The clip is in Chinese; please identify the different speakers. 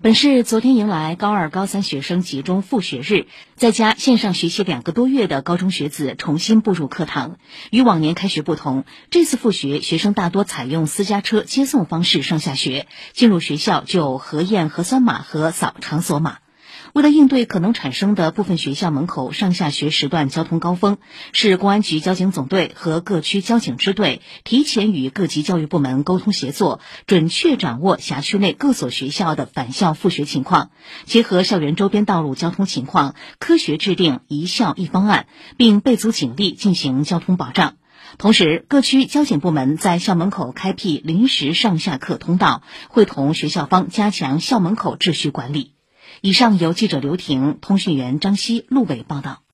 Speaker 1: 本市昨天迎来高二、高三学生集中复学日，在家线上学习两个多月的高中学子重新步入课堂。与往年开学不同，这次复学，学生大多采用私家车接送方式上下学，进入学校就核验核酸码和扫场所码。为了应对可能产生的部分学校门口上下学时段交通高峰，市公安局交警总队和各区交警支队提前与各级教育部门沟通协作，准确掌握辖区内各所学校的返校复学情况，结合校园周边道路交通情况，科学制定一校一方案，并备足警力进行交通保障。同时，各区交警部门在校门口开辟临时上下课通道，会同学校方加强校门口秩序管理。以上由记者刘婷、通讯员张希、陆伟报道。